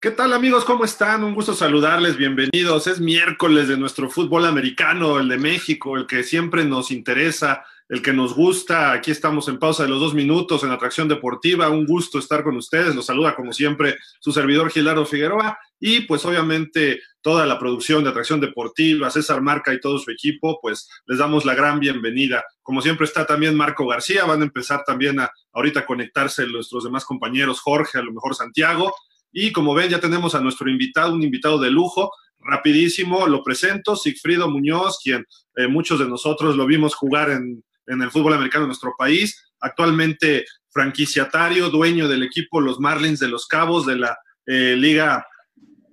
¿Qué tal amigos? ¿Cómo están? Un gusto saludarles, bienvenidos. Es miércoles de nuestro fútbol americano, el de México, el que siempre nos interesa, el que nos gusta. Aquí estamos en pausa de los dos minutos en Atracción Deportiva. Un gusto estar con ustedes. Los saluda como siempre su servidor Gilardo Figueroa y pues obviamente toda la producción de Atracción Deportiva, César Marca y todo su equipo, pues les damos la gran bienvenida. Como siempre está también Marco García, van a empezar también a ahorita a conectarse nuestros demás compañeros, Jorge, a lo mejor Santiago. Y como ven, ya tenemos a nuestro invitado, un invitado de lujo. Rapidísimo, lo presento, Sigfrido Muñoz, quien eh, muchos de nosotros lo vimos jugar en, en el fútbol americano de nuestro país. Actualmente franquiciatario, dueño del equipo Los Marlins de los Cabos de la eh, Liga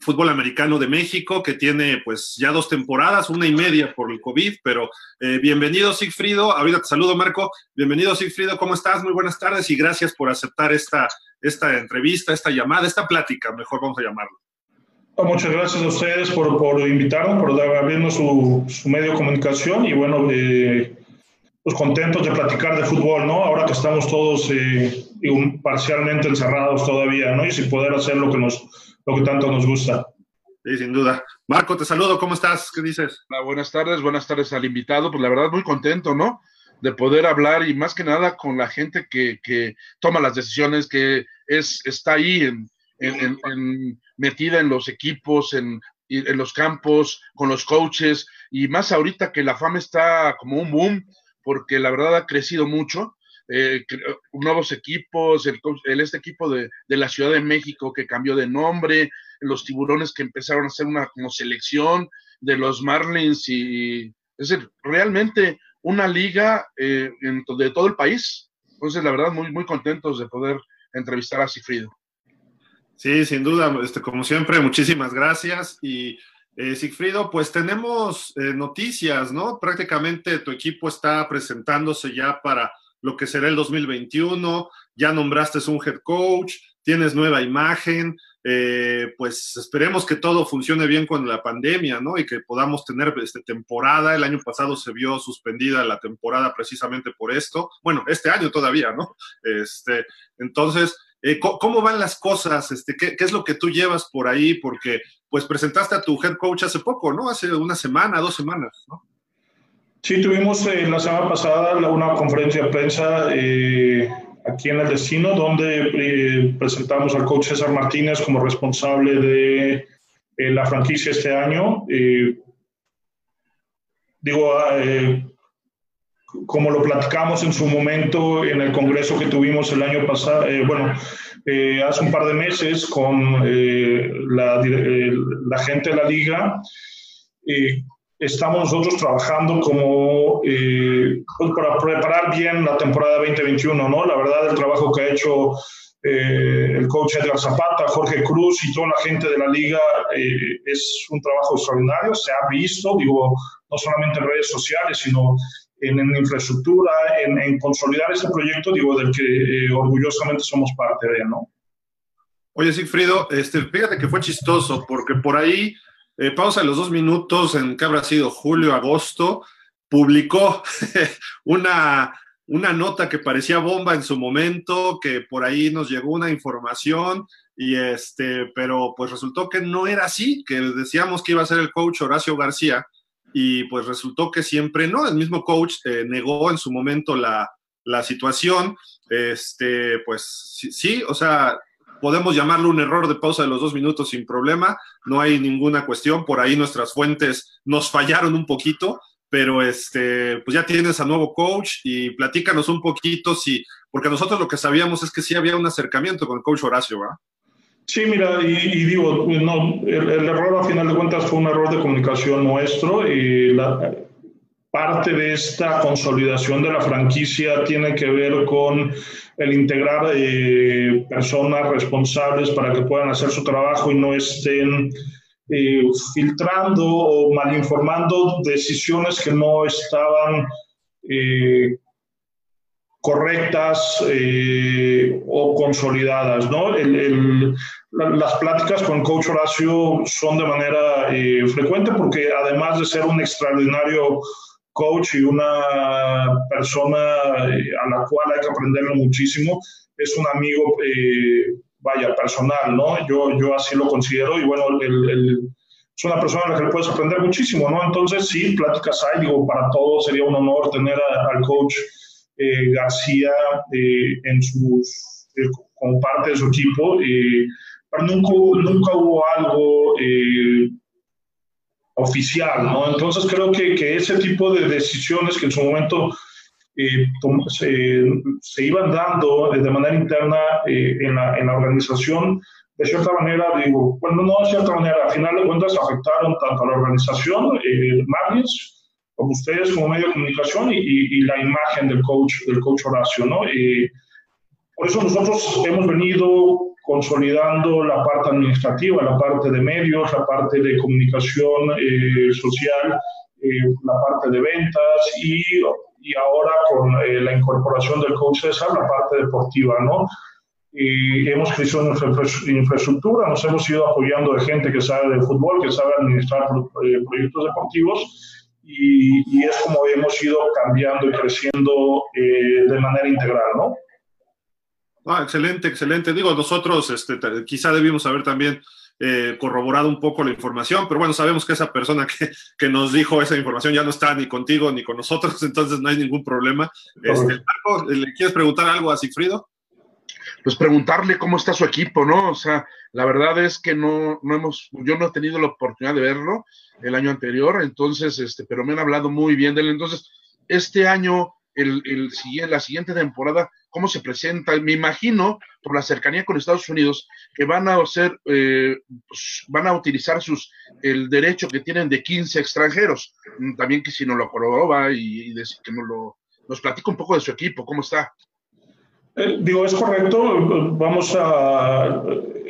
Fútbol Americano de México, que tiene pues ya dos temporadas, una y media por el COVID, pero eh, bienvenido Sigfrido, ahorita te saludo Marco, bienvenido Sigfrido, ¿cómo estás? Muy buenas tardes y gracias por aceptar esta esta entrevista, esta llamada, esta plática, mejor vamos a llamarlo. Muchas gracias a ustedes por, por invitarnos, por abrirnos su, su, medio de comunicación y bueno, eh, pues contentos de platicar de fútbol, ¿no? Ahora que estamos todos eh, parcialmente encerrados todavía, ¿no? Y sin poder hacer lo que, nos, lo que tanto nos gusta. Sí, sin duda. Marco, te saludo, ¿cómo estás? ¿Qué dices? Hola, buenas tardes, buenas tardes al invitado. Pues la verdad, muy contento, ¿no? de poder hablar y más que nada con la gente que, que toma las decisiones, que es, está ahí en, en, metida en los equipos, en, en los campos, con los coaches, y más ahorita que la fama está como un boom, porque la verdad ha crecido mucho. Eh, nuevos equipos, el, el, este equipo de, de, la Ciudad de México que cambió de nombre, los tiburones que empezaron a hacer una como selección de los Marlins y es decir, realmente una liga eh, de todo el país. Entonces, la verdad, muy, muy contentos de poder entrevistar a Cifrido. Sí, sin duda, este, como siempre, muchísimas gracias. Y eh, Sigfrido, pues tenemos eh, noticias, ¿no? Prácticamente tu equipo está presentándose ya para lo que será el 2021, ya nombraste un head coach, tienes nueva imagen, eh, pues esperemos que todo funcione bien con la pandemia, ¿no? Y que podamos tener esta temporada. El año pasado se vio suspendida la temporada precisamente por esto. Bueno, este año todavía, ¿no? Este, entonces, eh, ¿cómo van las cosas? Este, ¿qué, ¿qué, es lo que tú llevas por ahí? Porque, pues, presentaste a tu head coach hace poco, ¿no? Hace una semana, dos semanas, ¿no? Sí, tuvimos eh, la semana pasada una conferencia de prensa eh, aquí en el destino, donde eh, presentamos al coach César Martínez como responsable de eh, la franquicia este año. Eh, digo, como lo platicamos en su momento en el congreso que tuvimos el año pasado, bueno, hace un par de meses con la, la, gente de la liga, estamos nosotros trabajando como eh, pues, para preparar bien la temporada 2021, ¿no? La verdad, el trabajo que ha hecho eh, el coach Edgar Zapata, Jorge Cruz y toda la gente de la liga eh, es un trabajo extraordinario, se ha visto, digo, no solamente en redes sociales, sino en, en infraestructura, en, en, consolidar este proyecto, digo, del que orgullosamente somos parte de, ¿no? Oye, Sigfrido, este, fíjate que fue chistoso, porque por ahí eh, pausa los dos minutos en que habrá sido julio, agosto, publicó una, una nota que parecía bomba en su momento, que por ahí nos llegó una información, y este, pero pues resultó que no era así, que decíamos que iba a ser el coach Horacio García, y pues resultó que siempre no, el mismo coach eh, negó en su momento la, la situación, este, pues sí, sí, o sea, podemos llamarlo un error de pausa de los dos minutos sin problema, no hay ninguna cuestión, por ahí nuestras fuentes nos fallaron un poquito, pero este, pues ya tienes a nuevo coach y platícanos un poquito si, porque nosotros lo que sabíamos es que sí había un acercamiento con el coach Horacio, ¿verdad? Sí, mira, y, digo, no, el, el, error a final de cuentas fue un error de comunicación nuestro y la, parte de esta consolidación de la franquicia tiene que ver con el integrar eh, personas responsables para que puedan hacer su trabajo y no estén eh, filtrando o malinformando decisiones que no estaban eh, correctas o consolidadas. ¿no? Las pláticas con Coach Horacio son de manera frecuente porque además de ser un extraordinario coach y una persona eh, a la cual hay que aprenderle muchísimo. Es un amigo eh, vaya, personal, ¿no? Yo, yo así lo considero y bueno, es una persona a la que le puedes aprender muchísimo, ¿no? Entonces, sí, pláticas hay, digo, para todos sería un honor tener al coach eh, García eh, en sus, eh, como parte de su equipo, pero nunca, nunca hubo algo oficial, ¿no? Entonces creo que, que, ese tipo de decisiones que en su momento se, se, iban dando de manera interna en la, en, la, organización, de cierta manera, digo, bueno, no de cierta manera, al final de cuentas afectaron tanto a la organización, eh, como ustedes como medio de comunicación y, la imagen del coach, del coach Horacio, ¿no? por eso nosotros hemos venido consolidando la parte administrativa, la parte de medios, la parte de comunicación eh, social, eh, la parte de ventas y, y ahora con eh, la incorporación del coach César, la parte deportiva, ¿no? Y hemos crecido nuestra infraestructura, nos hemos ido apoyando de gente que sabe de fútbol, que sabe administrar proyectos deportivos y, es como hemos ido cambiando y creciendo eh, de manera integral, ¿no? Ah, excelente, excelente. Digo, nosotros este, quizá debimos haber también eh, corroborado un poco la información, pero bueno, sabemos que esa persona que, que, nos dijo esa información ya no está ni contigo ni con nosotros, entonces no hay ningún problema. Este, ¿Le quieres preguntar algo a Sigfrido? Pues preguntarle cómo está su equipo, ¿no? O sea, la verdad es que no, no hemos, yo no he tenido la oportunidad de verlo el año anterior, entonces, este, pero me han hablado muy bien de él. Entonces, este año, la siguiente temporada, ¿cómo se presenta? Me imagino, por la cercanía con Estados Unidos, que van a hacer, eh, pues, van a utilizar sus, el derecho que tienen de 15 extranjeros. Mm, también que si no lo corroba y, y que nos lo, nos platica un poco de su equipo, ¿cómo está? Eh, digo, es correcto. Vamos a.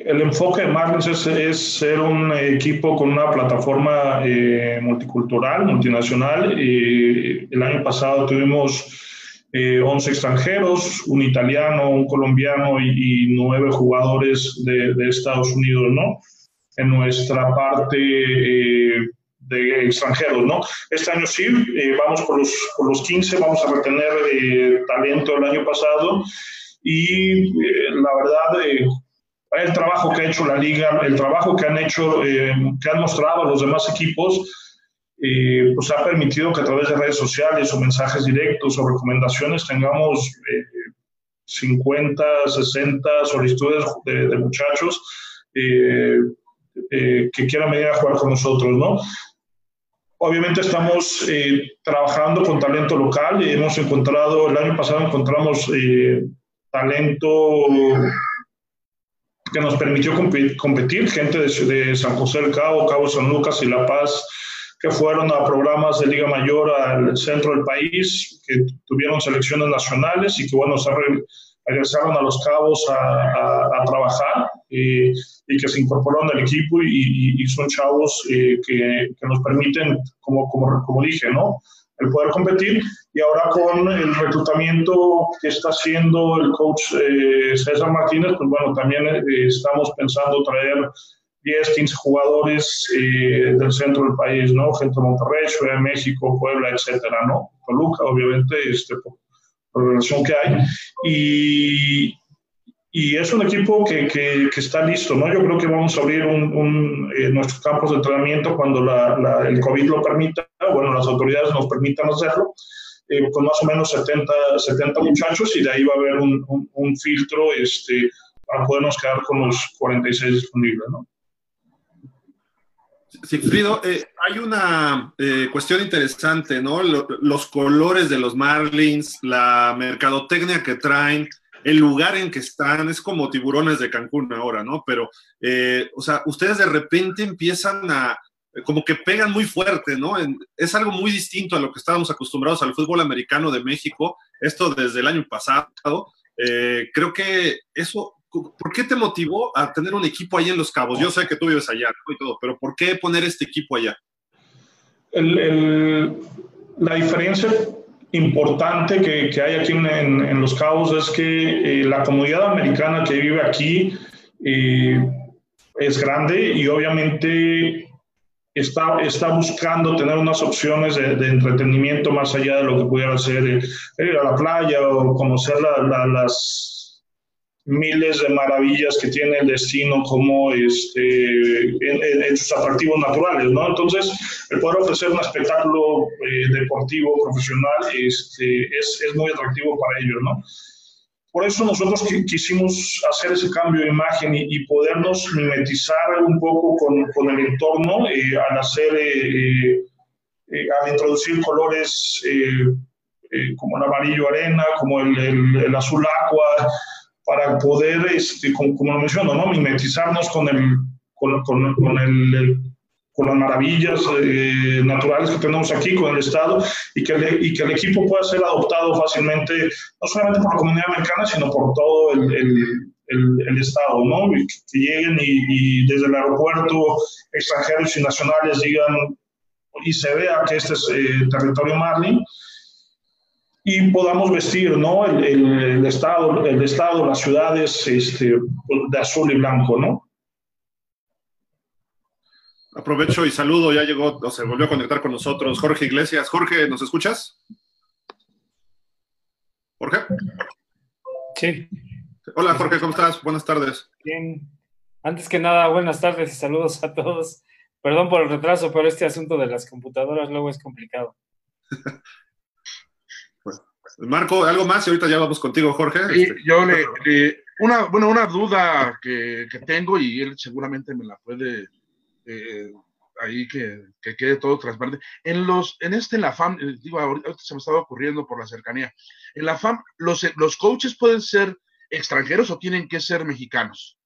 El enfoque de Marlins es, ser un equipo con una plataforma eh, multicultural, multinacional. el año pasado tuvimos eh, 11 extranjeros, un italiano, un colombiano y, nueve jugadores de, de, Estados Unidos, ¿no? En nuestra parte eh, de extranjeros, ¿no? Este año sí, eh, vamos por los, por los 15, vamos a retener eh, talento el año pasado y eh, la verdad, el trabajo que ha hecho la liga, el trabajo que han hecho, que han mostrado los demás equipos, pues ha permitido que a través de redes sociales o mensajes directos o recomendaciones tengamos 50, 60 solicitudes de, de muchachos que quieran venir a jugar con nosotros, ¿no? Obviamente estamos eh, trabajando con talento local y hemos encontrado, el año pasado encontramos eh, talento que nos permitió competir, gente de, San José del Cabo, Cabo San Lucas y La Paz, que fueron a programas de Liga Mayor al centro del país, que tuvieron selecciones nacionales y que, bueno, se regresaron a Los Cabos a, trabajar y, y, que se incorporaron al equipo y, y son chavos eh, que, que, nos permiten, como, como, como dije, ¿no? El poder competir y ahora con el reclutamiento que está haciendo el coach eh, César Martínez, pues bueno, también eh, estamos pensando traer 10, 15 jugadores eh, del centro del país, ¿no? Gente de Monterrey, Ciudad de México, Puebla, etcétera, ¿no? Toluca, obviamente, este, por relación que hay. Y, y es un equipo que, que, está listo, ¿no? Yo creo que vamos a abrir eh, nuestros campos de entrenamiento cuando la, el COVID lo permita, bueno, las autoridades nos permitan hacerlo, eh, con más o menos 70, 70 muchachos y de ahí va a haber un, un, filtro este, para podernos quedar con los 46 disponibles, ¿no? Sigfrido, eh, hay una eh, cuestión interesante, ¿no? los colores de los Marlins, la mercadotecnia que traen, el lugar en que están, es como tiburones de Cancún ahora, ¿no? Pero, eh, o sea, ustedes de repente empiezan a, como que pegan muy fuerte, ¿no? es algo muy distinto a lo que estábamos acostumbrados al fútbol americano de México, esto desde el año pasado. creo que eso ¿por qué te motivó a tener un equipo ahí en Los Cabos? Yo sé que tú vives allá y todo, pero ¿por qué poner este equipo allá? la diferencia importante que, que hay aquí en, en, Los Cabos es que eh, la comunidad americana que vive aquí eh, es grande y obviamente está, está buscando tener unas opciones de, de, entretenimiento más allá de lo que pudiera ser ir a la playa o conocer la, las miles de maravillas que tiene el destino como este, en, sus atractivos naturales, ¿no? Entonces, el poder ofrecer un espectáculo eh, deportivo, profesional, este, es, es, muy atractivo para ellos, ¿no? Por eso nosotros quisimos hacer ese cambio de imagen y, podernos mimetizar un poco con, con el entorno eh, al hacer, eh, al introducir colores como el amarillo arena, como el, el, el azul agua, para poder, este, como, lo menciono, ¿no? mimetizarnos con, el, con, con, con el, con las maravillas eh, naturales que tenemos aquí, con el Estado, y que, el, y que el equipo pueda ser adoptado fácilmente, no solamente por la comunidad americana, sino por todo el, el Estado, ¿no? que, lleguen y, desde el aeropuerto extranjeros y nacionales digan y se vea que este es eh, territorio Marlin y podamos vestir ¿no? el, el, estado, el estado, las ciudades este, de azul y blanco, ¿no? Aprovecho y saludo, ya llegó, o se volvió a conectar con nosotros Jorge Iglesias. Jorge, ¿nos escuchas? Jorge. Sí. Hola Jorge, ¿cómo estás? Buenas tardes. Bien. Antes que nada, buenas tardes y saludos a todos. Perdón por el retraso, pero este asunto de las computadoras luego es complicado. Marco, ¿algo más? Y ahorita ya vamos contigo, Jorge. Este, yo le, una, bueno, una duda que, tengo y él seguramente me la puede eh, ahí que, quede todo transparente. En los, en este, la FAM, eh, digo, ahorita se me estaba ocurriendo por la cercanía. En la FAM, los, los coaches pueden ser extranjeros o tienen que ser mexicanos?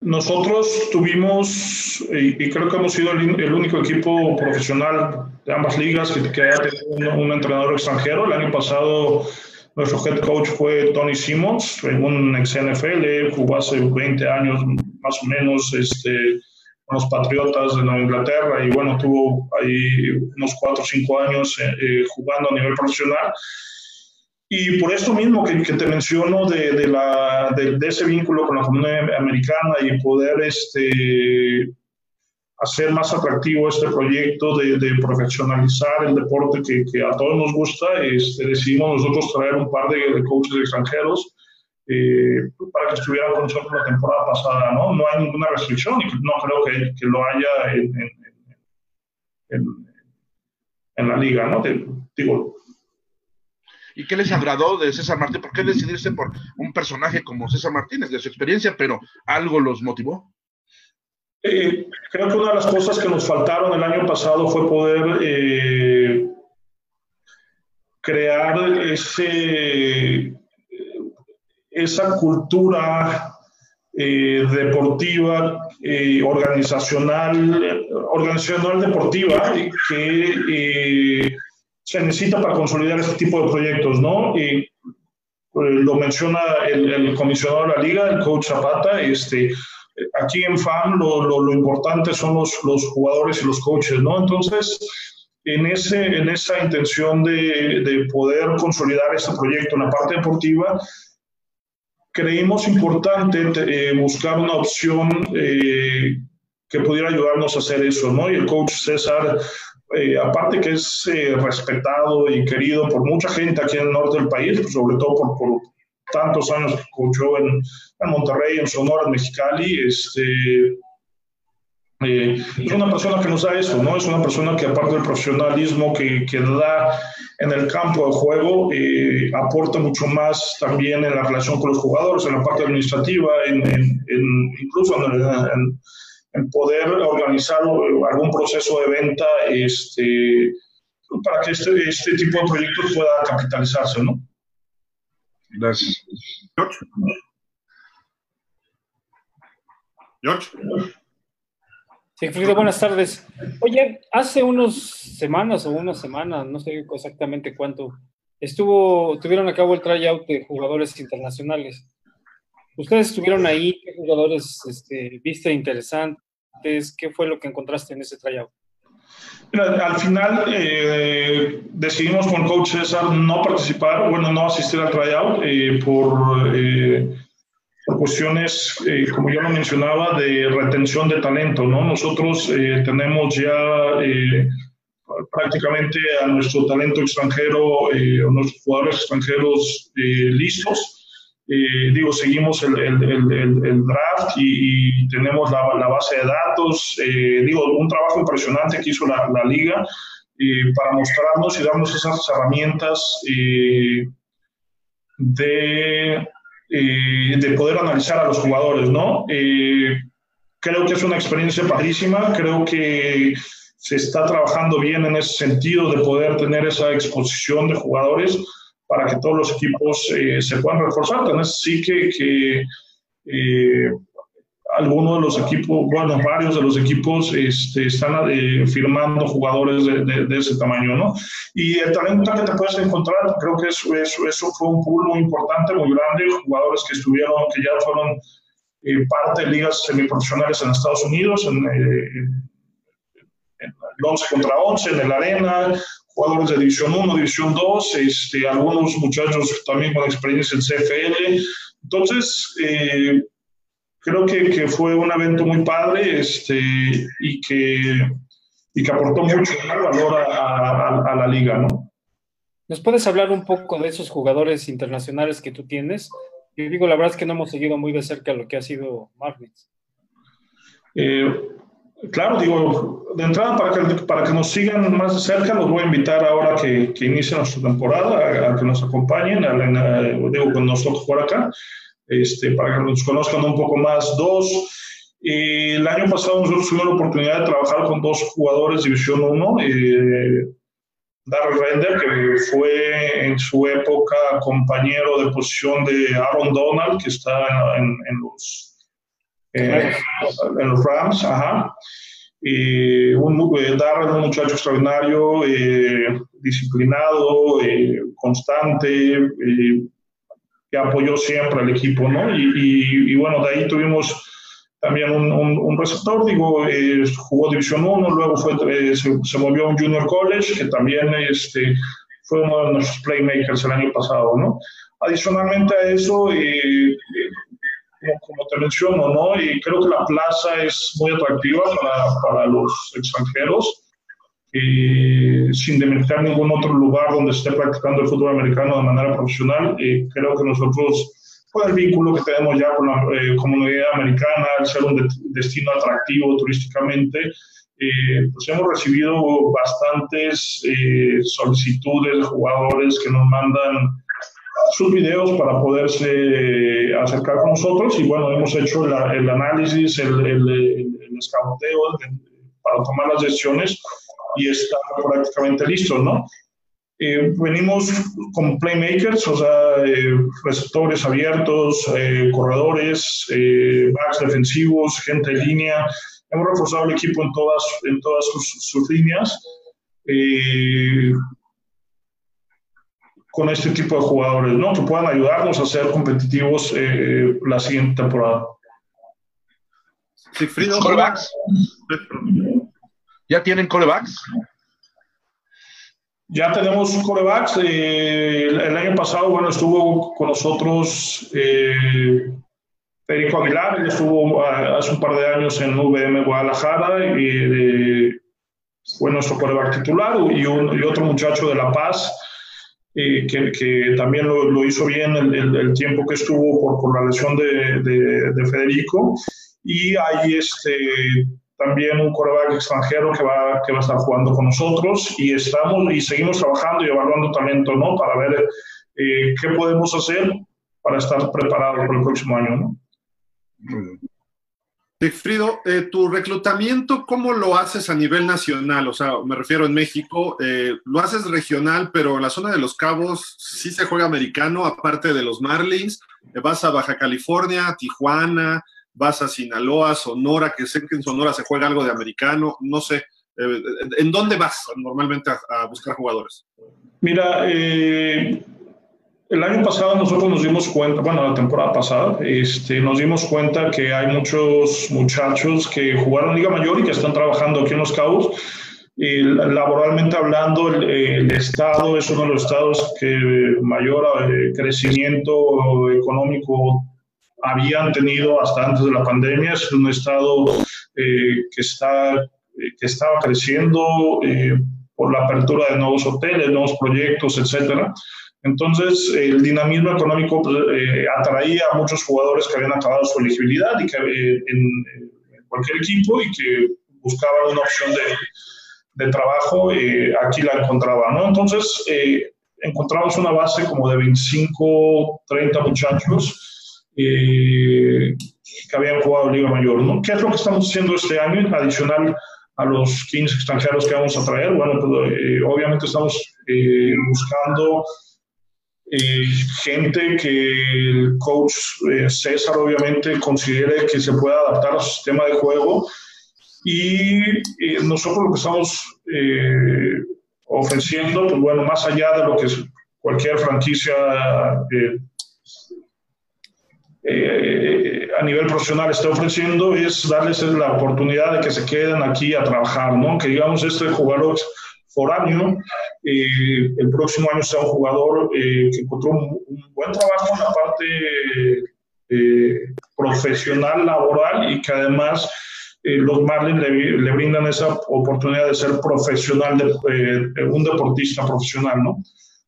Nosotros tuvimos, y, creo que hemos sido el, único equipo profesional de ambas ligas que, que haya tenido un, entrenador extranjero. El año pasado nuestro head coach fue Tony Simmons, un ex NFL, jugó hace 20 años más o menos este, con los Patriotas de Nueva Inglaterra y bueno, tuvo ahí unos 4 o 5 años eh, eh, jugando a nivel profesional. Y por esto mismo que, te menciono de, de, la, de, ese vínculo con la comunidad americana y poder este, hacer más atractivo este proyecto de, profesionalizar el deporte que, a todos nos gusta, este, decidimos nosotros traer un par de, coaches extranjeros eh, para que estuvieran con nosotros la temporada pasada. No, no hay ninguna restricción y no creo que, que lo haya en, en, la liga. ¿no? Digo, ¿Y qué les agradó de César Martín? ¿Por qué decidirse por un personaje como César Martínez, de su experiencia, pero algo los motivó? Eh, creo que una de las cosas que nos faltaron el año pasado fue poder eh, crear ese, esa cultura eh, deportiva, organizacional, organizacional deportiva que se necesita para consolidar este tipo de proyectos, ¿no? Y eh, lo menciona el, comisionado de la liga, el coach Zapata, este, aquí en FAM lo, lo, importante son los, los, jugadores y los coaches, ¿no? Entonces, en, ese, en esa intención de, de poder consolidar este proyecto en la parte deportiva, creímos importante eh, buscar una opción eh, que pudiera ayudarnos a hacer eso, ¿no? Y el coach César eh, aparte que es eh, respetado y querido por mucha gente aquí en el norte del país, pues, sobre todo por, tantos años que coachó en, en, Monterrey, en Sonora, en Mexicali, este, eh, es una persona que nos da eso, ¿no? Es una persona que aparte del profesionalismo que, que da en el campo de juego, aporta mucho más también en la relación con los jugadores, en la parte administrativa, en, en, incluso en poder organizar algún proceso de venta este, para que este, este tipo de proyectos pueda capitalizarse, ¿no? Gracias. George. George. Sí, Frido, buenas tardes. Oye, hace unas semanas o una semana, no sé exactamente cuánto, estuvo, tuvieron a cabo el tryout de jugadores internacionales. Ustedes estuvieron ahí, ¿qué jugadores este, viste interesantes? ¿Qué fue lo que encontraste en ese tryout? al final eh, decidimos con coach César no participar, bueno, no asistir al tryout eh, por, eh, por, cuestiones, como yo lo mencionaba, de retención de talento, ¿no? Nosotros tenemos ya prácticamente a nuestro talento extranjero, a nuestros jugadores extranjeros listos eh, digo, seguimos el, el, draft y, tenemos la, la, base de datos. Eh, digo, un trabajo impresionante que hizo la, la liga eh, para mostrarnos y darnos esas herramientas de, de poder analizar a los jugadores, ¿no? creo que es una experiencia padrísima, creo que se está trabajando bien en ese sentido de poder tener esa exposición de jugadores para que todos los equipos eh, se puedan reforzar. También sí que, que eh, algunos de los equipos, bueno, varios de los equipos este, están eh, firmando jugadores de, de, ese tamaño, ¿no? Y el talento que te puedes encontrar, creo que eso, eso, eso fue un pool muy importante, muy grande, jugadores que estuvieron, que ya fueron parte de ligas semiprofesionales en Estados Unidos, en, en, en el 11 contra 11, en el Arena, jugadores de División 1, División 2, este, algunos muchachos también con experiencia en CFL. Entonces, eh, creo que, que, fue un evento muy padre este, y, que, y que aportó mucho valor a, a, la liga, ¿no? ¿Nos puedes hablar un poco de esos jugadores internacionales que tú tienes? Yo digo, la verdad es que no hemos seguido muy de cerca lo que ha sido Marlins. Eh, Claro, digo, de entrada, para que, para que nos sigan más de cerca, los voy a invitar ahora que, que inicie nuestra temporada, a, que nos acompañen, a, digo, con nosotros por acá, este, para que nos conozcan un poco más. Dos, el año pasado nosotros tuvimos la oportunidad de trabajar con dos jugadores División 1, eh, Darryl Render, que fue en su época compañero de posición de Aaron Donald, que está en los eh, en los Rams, ajá. Y un, eh, Darren, un muchacho extraordinario, eh, disciplinado, constante, que apoyó siempre al equipo, ¿no? Y, y, bueno, de ahí tuvimos también un, un, receptor, digo, jugó División 1, luego fue, se, se, movió a un Junior College, que también este, fue uno de nuestros playmakers el año pasado, ¿no? Adicionalmente a eso, como, te menciono, ¿no? Y creo que la plaza es muy atractiva para, para los extranjeros, sin demeritar ningún otro lugar donde esté practicando el fútbol americano de manera profesional. Y creo que nosotros, con el vínculo que tenemos ya con la eh, comunidad americana, al ser un destino atractivo turísticamente, eh, pues hemos recibido bastantes eh, solicitudes de jugadores que nos mandan sus videos para poderse acercar con nosotros y bueno, hemos hecho el análisis, el, el, el escauteo para tomar las decisiones y está prácticamente listo, ¿no? Eh, venimos con playmakers, o sea, eh, receptores abiertos, eh, corredores, backs defensivos, gente en línea. Hemos reforzado el equipo en todas, en todas sus, sus líneas con este tipo de jugadores, ¿no? Que puedan ayudarnos a ser competitivos eh, la siguiente temporada. ¿Corebacks? ¿Ya tienen corebacks? Ya tenemos corebacks. Eh, el, año pasado, bueno, estuvo con nosotros eh, Federico Aguilar, él estuvo ah, hace un par de años en VM Guadalajara y fue nuestro coreback titular y, un, y otro muchacho de La Paz que, también lo, hizo bien el, el, tiempo que estuvo por, por la lesión de, de, Federico. Y hay este, también un coreback extranjero que va, que va a estar jugando con nosotros y estamos y seguimos trabajando y evaluando talento, ¿no? Para ver eh, qué podemos hacer para estar preparados para el próximo año, ¿no? Sigfrido, eh, tu reclutamiento, ¿cómo lo haces a nivel nacional? O sea, me refiero en México, eh, lo haces regional, pero en la zona de los cabos sí se juega americano, aparte de los Marlins. Eh, vas a Baja California, Tijuana, vas a Sinaloa, Sonora, que sé que en Sonora se juega algo de americano, no sé. ¿En dónde vas normalmente a, a buscar jugadores? Mira, el año pasado nosotros nos dimos cuenta, bueno, la temporada pasada, este, nos dimos cuenta que hay muchos muchachos que jugaron Liga Mayor y que están trabajando aquí en Los Cabos. Y laboralmente hablando, el, Estado es uno de los estados que mayor eh, crecimiento económico habían tenido hasta antes de la pandemia. Es un estado eh, que, está, que estaba creciendo eh, por la apertura de nuevos hoteles, nuevos proyectos, etcétera. Entonces, el dinamismo económico eh, atraía a muchos jugadores que habían acabado su elegibilidad y que eh, en, cualquier equipo y que buscaban una opción de, de trabajo, eh, aquí la encontraban, ¿no? Entonces, encontramos una base como de 25, 30 muchachos que habían jugado Liga Mayor, ¿no? ¿Qué es lo que estamos haciendo este año adicional a los 15 extranjeros que vamos a traer? Bueno, pues, obviamente estamos buscando eh, gente que el coach eh, César obviamente considere que se pueda adaptar a su sistema de juego y nosotros lo que estamos eh, ofreciendo, pues bueno, más allá de lo que cualquier franquicia a nivel profesional está ofreciendo es darles la oportunidad de que se queden aquí a trabajar, ¿no? Que digamos, este jugador foráneo. Eh, el próximo año sea un jugador eh, que encontró un, buen trabajo en la parte eh, profesional, laboral y que además los Marlins le, brindan esa oportunidad de ser profesional, de, un deportista profesional, ¿no?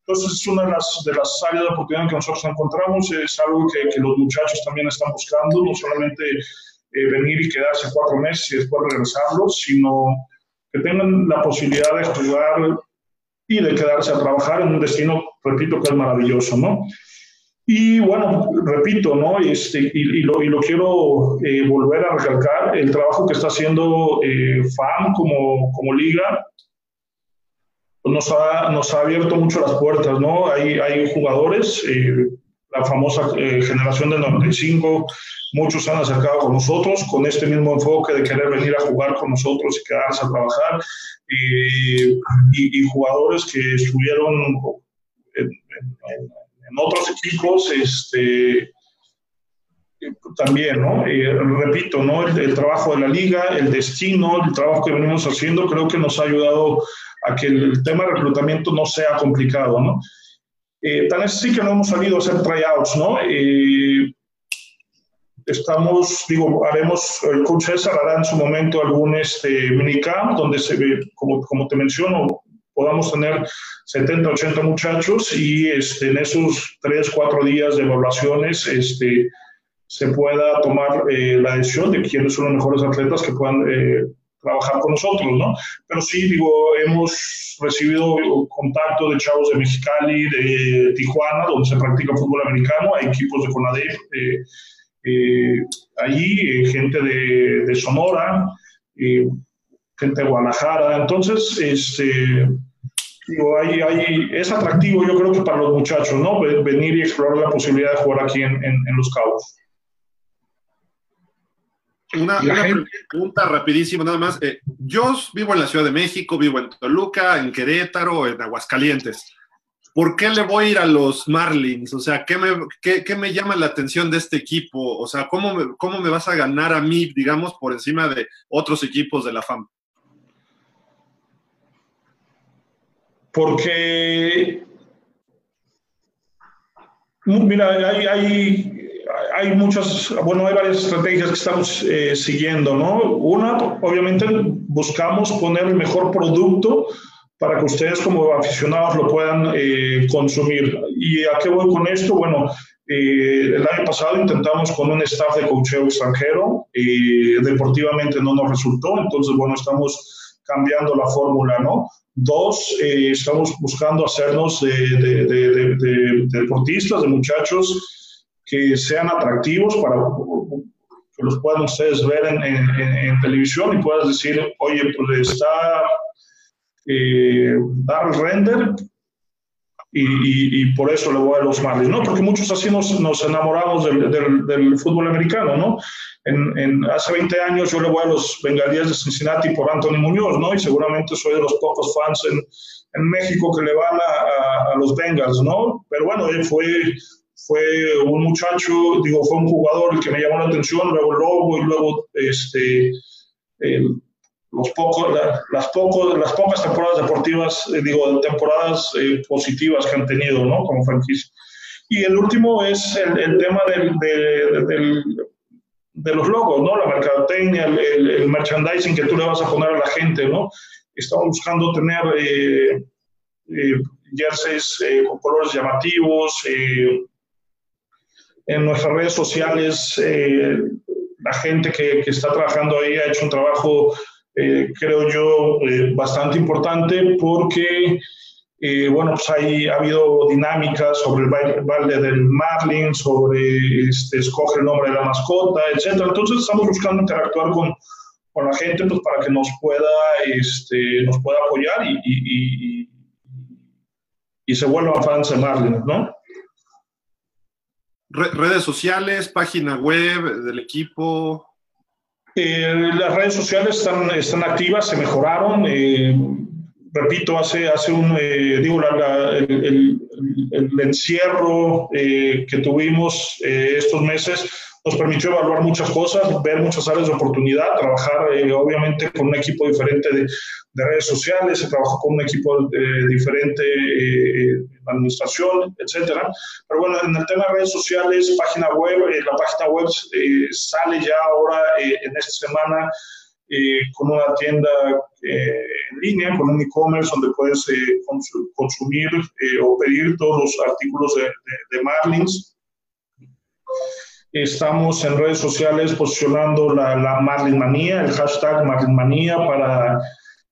Entonces es una de las, de las áreas de oportunidad que nosotros encontramos, es algo que, que los muchachos también están buscando, no solamente venir y quedarse cuatro meses y después regresarlos, sino que tengan la posibilidad de jugar y de quedarse a trabajar en un destino, repito, que es maravilloso, ¿no? Y bueno, repito, ¿no? Este, y, lo, y lo quiero eh, volver a recalcar, el trabajo que está haciendo eh, FAM como, como liga, pues nos, ha, nos ha abierto mucho las puertas, ¿no? Hay, hay jugadores, eh, la famosa eh, generación del 95, muchos se han acercado con nosotros con este mismo enfoque de querer venir a jugar con nosotros y quedarse a trabajar, y, y, jugadores que estuvieron en, otros equipos, este, también, ¿no? Eh, repito, ¿no? El, el, trabajo de la liga, el destino, el trabajo que venimos haciendo, creo que nos ha ayudado a que el tema de reclutamiento no sea complicado, ¿no? Eh, tal vez sí que no hemos salido a hacer tryouts, ¿no? Eh, estamos, digo, haremos, el coach César hará en su momento algún este, minicamp donde se ve, como, como te menciono, podamos tener 70, 80 muchachos y este, en esos 3, 4 días de evaluaciones este, se pueda tomar eh, la decisión de quiénes son los mejores atletas que puedan eh, trabajar con nosotros, ¿no? Pero sí, digo, hemos recibido contacto de chavos de Mexicali, de Tijuana, donde se practica fútbol americano, hay equipos de CONADEP eh, eh, allí, eh, gente de, de Sonora, gente de Guadalajara, entonces, este, digo, hay, hay, es atractivo yo creo que para los muchachos, ¿no? Venir y explorar la posibilidad de jugar aquí en, en, en Los Cabos. Una, pregunta rapidísima nada más. Eh, yo vivo en la Ciudad de México, vivo en Toluca, en Querétaro, en Aguascalientes. ¿Por qué le voy a ir a los Marlins? O sea, ¿qué me, qué, me llama la atención de este equipo? O sea, ¿cómo me, ¿cómo me vas a ganar a mí, digamos, por encima de otros equipos de la FAM? Porque, mira, hay, hay hay muchas, bueno, hay varias estrategias que estamos eh, siguiendo, ¿no? Una, obviamente, buscamos poner el mejor producto para que ustedes como aficionados lo puedan eh, consumir. ¿Y a qué voy con esto? Bueno, eh, el año pasado intentamos con un staff de coacheo extranjero, deportivamente no nos resultó, entonces, bueno, estamos cambiando la fórmula, ¿no? Dos, estamos buscando hacernos de, de, de, de deportistas, de muchachos que sean atractivos para que los puedan ustedes ver en, en, televisión y puedas decir, oye, pues está eh, dar render y, y, por eso le voy a los Marlins, ¿no? Porque muchos así nos, nos enamoramos del, del, del, fútbol americano, ¿no? En, en, hace 20 años yo le voy a los Bengalíes de Cincinnati por Anthony Muñoz, ¿no? Y seguramente soy de los pocos fans en, en México que le van a, a, a los Bengals, ¿no? Pero bueno, él fue fue un muchacho, digo, fue un jugador el que me llamó la atención, luego el Lobo y luego este, los pocos, las, pocos, las pocas temporadas deportivas, eh, digo, temporadas eh, positivas que han tenido, ¿no? Como franquicia. Y el último es el, el tema del, de, de, los logos, ¿no? La mercadotecnia, el, el, merchandising que tú le vas a poner a la gente, ¿no? Estamos buscando tener... Eh, jerseys con colores llamativos. en nuestras redes sociales, la gente que, que, está trabajando ahí ha hecho un trabajo, creo yo, bastante importante porque eh, bueno, pues ahí ha habido dinámicas sobre el baile del Marlin, sobre este, escoge el nombre de la mascota, etcétera. Entonces estamos buscando interactuar con, con la gente pues, para que nos pueda, este, nos pueda apoyar y, y, y, y se vuelvan fans de Marlin, ¿no? Redes sociales, página web del equipo. Eh, las redes sociales están, están activas, se mejoraron. Eh, repito, hace, hace un, eh, digo, el, encierro que tuvimos estos meses nos permitió evaluar muchas cosas, ver muchas áreas de oportunidad, trabajar obviamente con un equipo diferente de, redes sociales, se trabajó con un equipo diferente en administración, etcétera. Pero bueno, en el tema de redes sociales, página web, la página web sale ya ahora en esta semana con una tienda eh, en línea, con un e-commerce donde puedes eh, consumir eh, o pedir todos los artículos de, de, Marlins. Estamos en redes sociales posicionando la, la Marlin Manía, el hashtag Marlin Manía para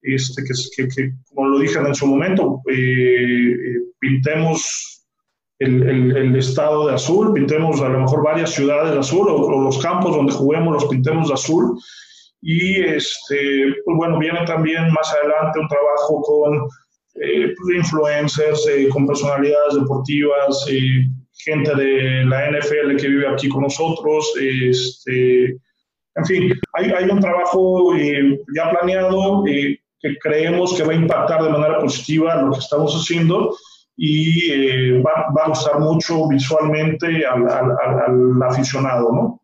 este, que, que, como lo dije en su momento, pintemos el, el, el, estado de azul, pintemos a lo mejor varias ciudades de azul o, o, los campos donde juguemos los pintemos de azul. Y este, pues bueno, viene también más adelante un trabajo con eh, pues, influencers, eh, con personalidades deportivas, eh, gente de la NFL que vive aquí con nosotros. Este, en fin, hay, hay un trabajo ya planeado que creemos que va a impactar de manera positiva lo que estamos haciendo y va, va, a gustar mucho visualmente al, al, al aficionado, ¿no?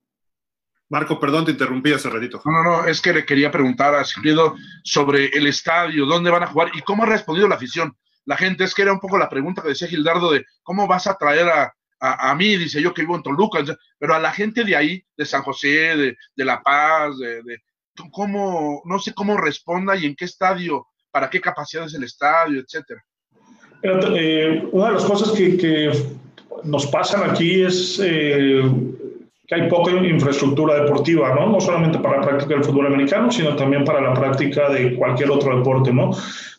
Marco, perdón, te interrumpí hace ratito. No, no, no, es que le quería preguntar a Sigfrido sobre el estadio, dónde van a jugar y cómo ha respondido la afición. La gente, es que era un poco la pregunta que decía Gildardo de cómo vas a traer a, a, mí, dice yo que vivo en Toluca, pero a la gente de ahí, de San José, de, de La Paz, de, de, cómo, no sé cómo responda y en qué estadio, para qué capacidad es el estadio, etcétera. Eh, una de las cosas que, que, nos pasan aquí es eh, que hay poca infraestructura deportiva, ¿no? No solamente para la práctica del fútbol americano, sino también para la práctica de cualquier otro deporte, ¿no?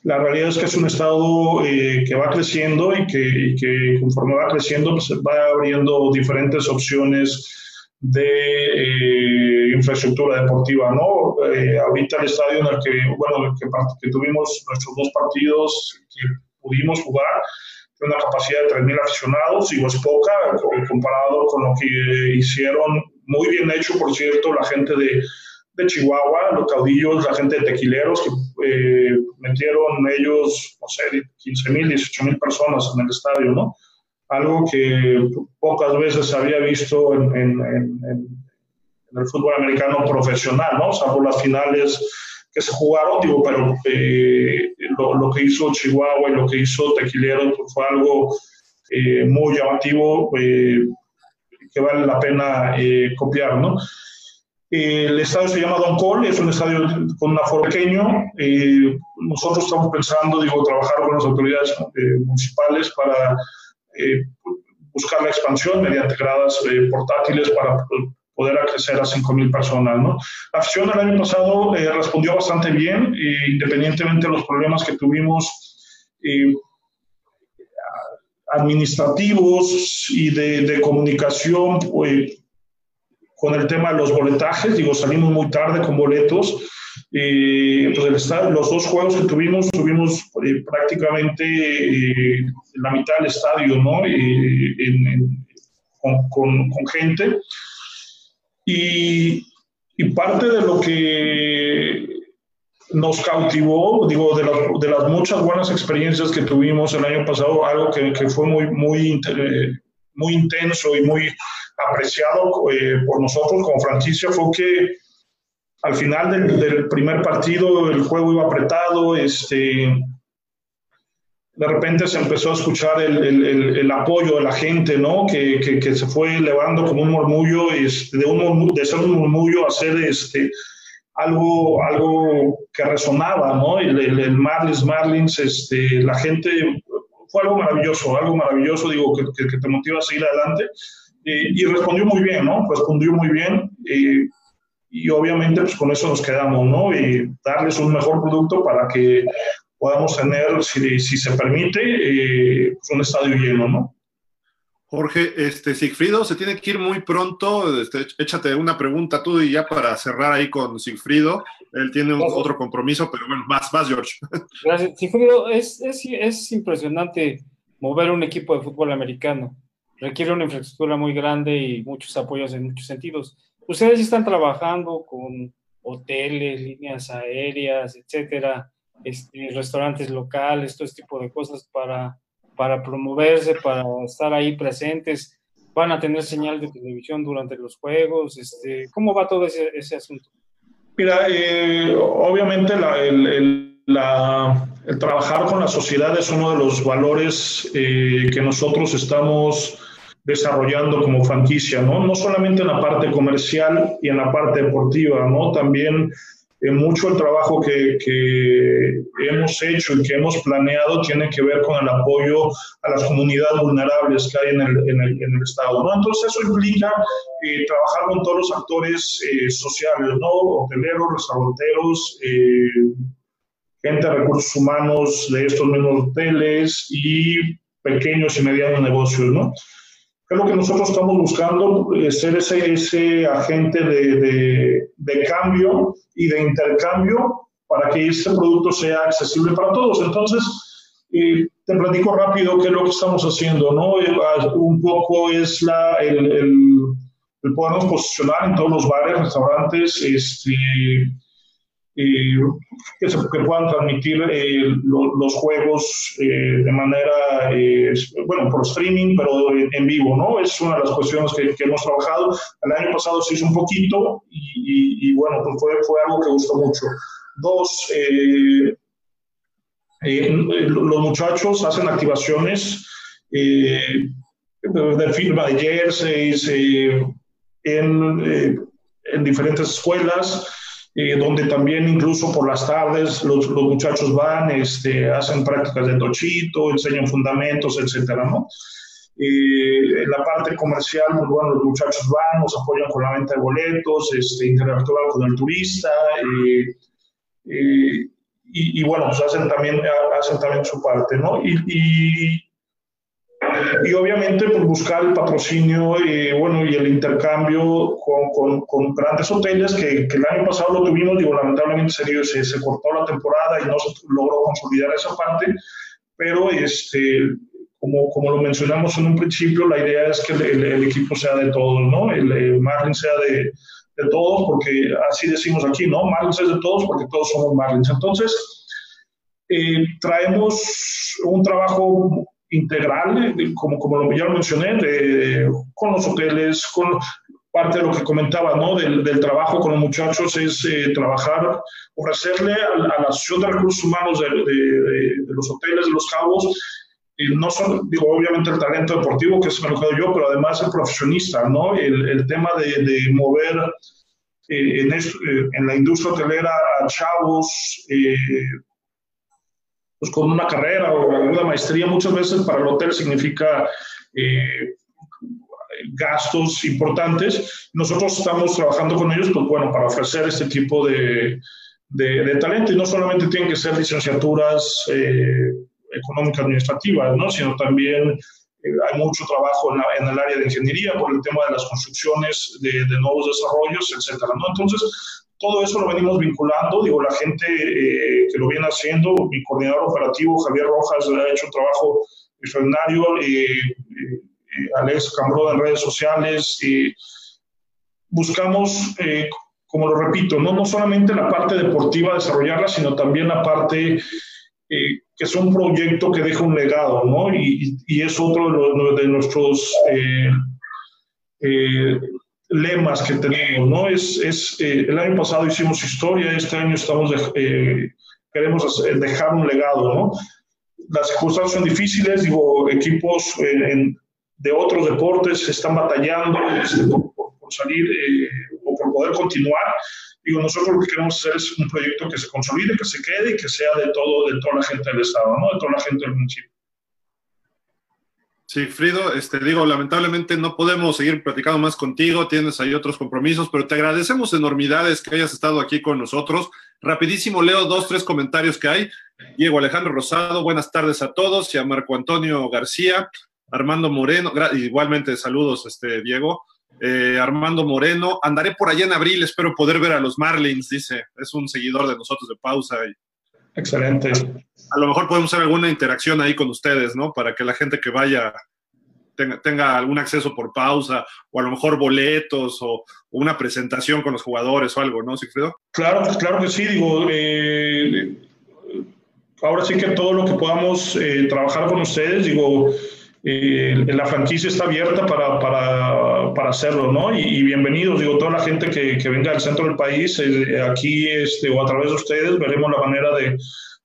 La realidad es que es un estado eh, que va creciendo y que, y que, conforme va creciendo, pues va abriendo diferentes opciones de eh, infraestructura deportiva, ¿no? Eh, ahorita el estadio en el que, bueno, que, que tuvimos nuestros dos partidos que pudimos jugar, una capacidad de 3.000 aficionados, y es poca comparado con lo que hicieron, muy bien hecho, por cierto, la gente de, de Chihuahua, los caudillos, la gente de tequileros, que eh, metieron ellos, no sé, 15.000, 18.000 personas en el estadio, ¿no? Algo que pocas veces había visto en, en, en, en el fútbol americano profesional, ¿no? Salvo las finales que se jugaron, digo, pero eh, lo, que hizo Chihuahua y lo que hizo Tequilero pues, fue algo eh, muy llamativo eh, que vale la pena copiar, ¿no? El estadio se llama Don Cole, es un estadio con un aforo pequeño. nosotros estamos pensando, digo, trabajar con las autoridades municipales para buscar la expansión mediante gradas portátiles para poder crecer a 5.000 personas. ¿no? La afición el año pasado eh, respondió bastante bien, eh, independientemente de los problemas que tuvimos eh, administrativos y de, de comunicación pues, con el tema de los boletajes. Digo, salimos muy tarde con boletos. pues el los dos juegos que tuvimos, tuvimos prácticamente la mitad del estadio, ¿no? En, con, con, con gente. Y, y parte de lo que nos cautivó, digo, de, de, las muchas buenas experiencias que tuvimos el año pasado, algo que, que fue muy, muy, muy intenso y muy apreciado eh, por nosotros como franquicia, fue que al final del, del, primer partido el juego iba apretado, este, de repente se empezó a escuchar el, el, el apoyo de la gente, ¿no? Que, que, se fue elevando como un murmullo, de, un, de ser un murmullo a ser este, algo, algo que resonaba, ¿no? El, Marlins, Marlins, este, la gente fue algo maravilloso, algo maravilloso, digo, que, que, te motiva a seguir adelante. y respondió muy bien, ¿no? Respondió muy bien. y obviamente, pues con eso nos quedamos, ¿no? Y darles un mejor producto para que podamos tener, si, si se permite, pues un estadio lleno, ¿no? Jorge, este, Sigfrido se tiene que ir muy pronto. Este, échate una pregunta tú y ya para cerrar ahí con Sigfrido. Él tiene otro compromiso, pero bueno, más, más, George. Gracias. Sigfrido, es, es, es, impresionante mover un equipo de fútbol americano. Requiere una infraestructura muy grande y muchos apoyos en muchos sentidos. Ustedes están trabajando con hoteles, líneas aéreas, etcétera, este, restaurantes locales, todo este tipo de cosas para para promoverse, para estar ahí presentes, van a tener señal de televisión durante los juegos, este, ¿cómo va todo ese, ese asunto? Mira, eh, obviamente el, el, la, el, trabajar con la sociedad es uno de los valores eh, que nosotros estamos desarrollando como franquicia, ¿no? No solamente en la parte comercial y en la parte deportiva, ¿no? También mucho el trabajo que, hemos hecho y que hemos planeado tiene que ver con el apoyo a las comunidades vulnerables que hay en el, en el, en el Estado. Entonces eso implica eh, trabajar con todos los actores eh, sociales, ¿no? hoteleros, restauranteros, eh, gente de recursos humanos de estos mismos hoteles y pequeños y medianos negocios. ¿no? Lo que nosotros estamos buscando, ser ese, ese agente de, de, de, cambio y de intercambio para que este producto sea accesible para todos. Entonces, eh, te platico rápido qué es lo que estamos haciendo, ¿no? Eh, un poco es la, el, el, el podernos posicionar en todos los bares, restaurantes, este, eh, que, puedan transmitir eh, lo, los juegos eh, de manera, eh, bueno, por streaming, pero en vivo, ¿no? Es una de las cuestiones que, que hemos trabajado. El año pasado se hizo un poquito y, y, y bueno, pues fue, fue, algo que gustó mucho. Dos, eh, los muchachos hacen activaciones de firma de jerseys en, en diferentes escuelas. Eh, donde también incluso por las tardes los, los, muchachos van, este, hacen prácticas de tochito, enseñan fundamentos, etcétera, ¿no? Eh, en la parte comercial, pues bueno, los muchachos van, nos apoyan con la venta de boletos, este, interactúan con el turista, eh, y, y, bueno, pues hacen también, hacen también su parte, ¿no? Y, y y obviamente buscar el patrocinio eh, bueno, y el intercambio con, con, con grandes hoteles que, que, el año pasado lo tuvimos, digo, lamentablemente se, se, se, cortó la temporada y no se logró consolidar esa parte, pero este, como, como lo mencionamos en un principio, la idea es que el, el, equipo sea de todos, ¿no? El, el Marlins sea de, de, todos, porque así decimos aquí, ¿no? Marlins es de todos porque todos somos Marlins. Entonces, eh, traemos un trabajo integral, como, como ya lo mencioné, de, con los hoteles, con parte de lo que comentaba, ¿no? Del, del trabajo con los muchachos es eh, trabajar, ofrecerle a, a, la Asociación de Recursos Humanos de, de, de los hoteles de los cabos, y no solo, digo, obviamente el talento deportivo, que es lo que yo, pero además el profesionista, ¿no? El, el tema de, de mover eh, en, esto, eh, en, la industria hotelera a chavos, eh, pues con una carrera o una maestría, muchas veces para el hotel significa eh, gastos importantes. Nosotros estamos trabajando con ellos, pues bueno, para ofrecer este tipo de, de, de talento y no solamente tienen que ser licenciaturas eh, económicas administrativas, ¿no? sino también eh, hay mucho trabajo en, la, en, el área de ingeniería por el tema de las construcciones de, de nuevos desarrollos, etcétera, ¿no? Entonces, todo eso lo venimos vinculando, digo, la gente eh, que lo viene haciendo, mi coordinador operativo Javier Rojas ha hecho un trabajo extraordinario, eh, eh, Alex Cambró en redes sociales, buscamos, como lo repito, no, no solamente la parte deportiva desarrollarla, sino también la parte que es un proyecto que deja un legado, ¿no? Y, y es otro de nuestros lemas que tenemos, ¿no? Es, es eh, el año pasado hicimos historia, este año estamos eh, queremos hacer, dejar un legado, ¿no? Las circunstancias son difíciles, digo, equipos en, de otros deportes están batallando este, por, por, por, salir eh, o por poder continuar. Digo, nosotros lo que queremos hacer es un proyecto que se consolide, que se quede y que sea de todo, de toda la gente del Estado, ¿no? De toda la gente del municipio. Sí, Frido, este, digo, lamentablemente no podemos seguir platicando más contigo, tienes ahí otros compromisos, pero te agradecemos enormidades que hayas estado aquí con nosotros. Rapidísimo, leo dos, tres comentarios que hay. Diego Alejandro Rosado, buenas tardes a todos, y a Marco Antonio García, Armando Moreno, igualmente saludos, este, Diego. Eh, Armando Moreno, andaré por allá en abril, espero poder ver a los Marlins, dice, es un seguidor de nosotros de pausa. Y Excelente. A lo mejor podemos hacer alguna interacción ahí con ustedes, ¿no? Para que la gente que vaya tenga, algún acceso por pausa, o a lo mejor boletos, o, una presentación con los jugadores o algo, ¿no, Sigfrido? Claro, claro que sí, digo, eh, ahora sí que todo lo que podamos eh, trabajar con ustedes, digo, eh, la franquicia está abierta para, para, para hacerlo, ¿no? Y, bienvenidos, digo, toda la gente que, que venga del centro del país, eh, aquí este, o a través de ustedes, veremos la manera de,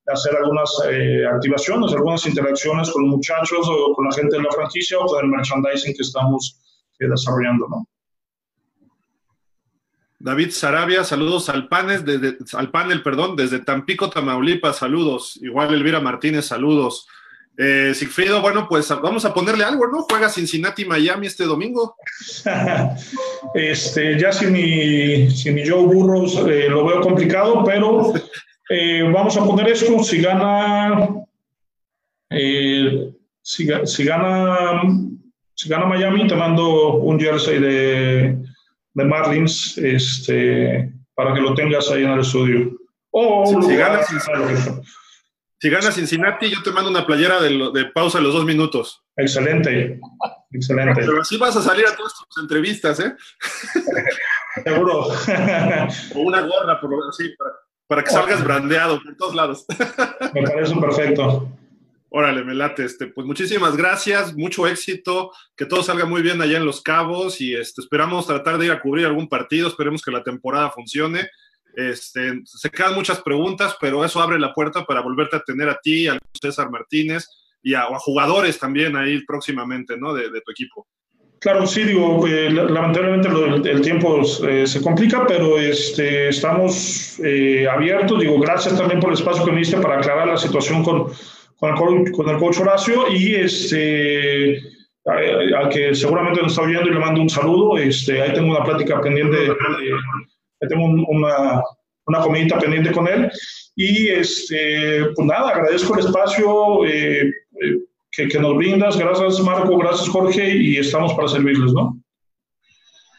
hacer algunas eh, activaciones, algunas interacciones con muchachos o con la gente de la franquicia o con el merchandising que estamos desarrollando, ¿no? David Sarabia, saludos al, desde, al panel, perdón, desde Tampico, Tamaulipas, saludos. Igual Elvira Martínez, saludos. Eh, Sigfrido, bueno, pues vamos a ponerle algo, ¿no? Juega Cincinnati Miami este domingo. este, ya sin mi, sin mi Joe Burros eh, lo veo complicado, pero eh, vamos a poner esto. Si gana, eh, si, gana, si gana Miami, te mando un jersey de, de Marlins, este, para que lo tengas ahí en el estudio. O si, gana, si gana Cincinnati, yo te mando una playera de, pausa de los dos minutos. Excelente, excelente. Pero así vas a salir a todas tus entrevistas, ¿eh? Seguro. o una gorra, por lo menos, sí, para, que salgas brandeado por todos lados. Me parece perfecto. Órale, me late. Este, pues muchísimas gracias, mucho éxito, que todo salga muy bien allá en Los Cabos y este, esperamos tratar de ir a cubrir algún partido, esperemos que la temporada funcione este, se quedan muchas preguntas, pero eso abre la puerta para volverte a tener a ti, a César Martínez y a, jugadores también ahí próximamente, ¿no? De, tu equipo. Claro, sí, digo, eh, lamentablemente el, tiempo eh, se complica, pero este, estamos eh, abiertos. Digo, gracias también por el espacio que me diste para aclarar la situación con, con, el, con el coach Horacio y este, al que seguramente nos está oyendo y le mando un saludo. Este, ahí tengo una plática pendiente. De, tengo una, una comidita pendiente con él. Y este, pues nada, agradezco el espacio eh, eh, que, que, nos brindas. Gracias, Marco, gracias, Jorge, y estamos para servirles, ¿no?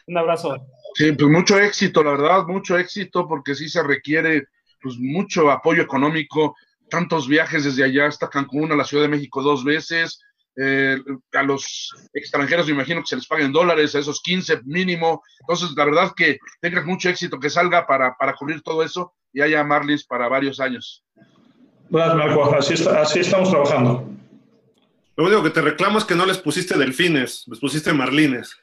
Un abrazo. Sí, pues mucho éxito, la verdad, mucho éxito, porque sí se requiere pues mucho apoyo económico, tantos viajes desde allá hasta Cancún, a la Ciudad de México dos veces, eh, a los extranjeros me imagino que se les paguen dólares, a esos 15 mínimo. Entonces, la verdad que tengas mucho éxito, que salga para, para cubrir todo eso y haya Marlins para varios años. Gracias, Marco. Así, así estamos trabajando. Lo único que te reclamo es que no les pusiste delfines, les pusiste marlines.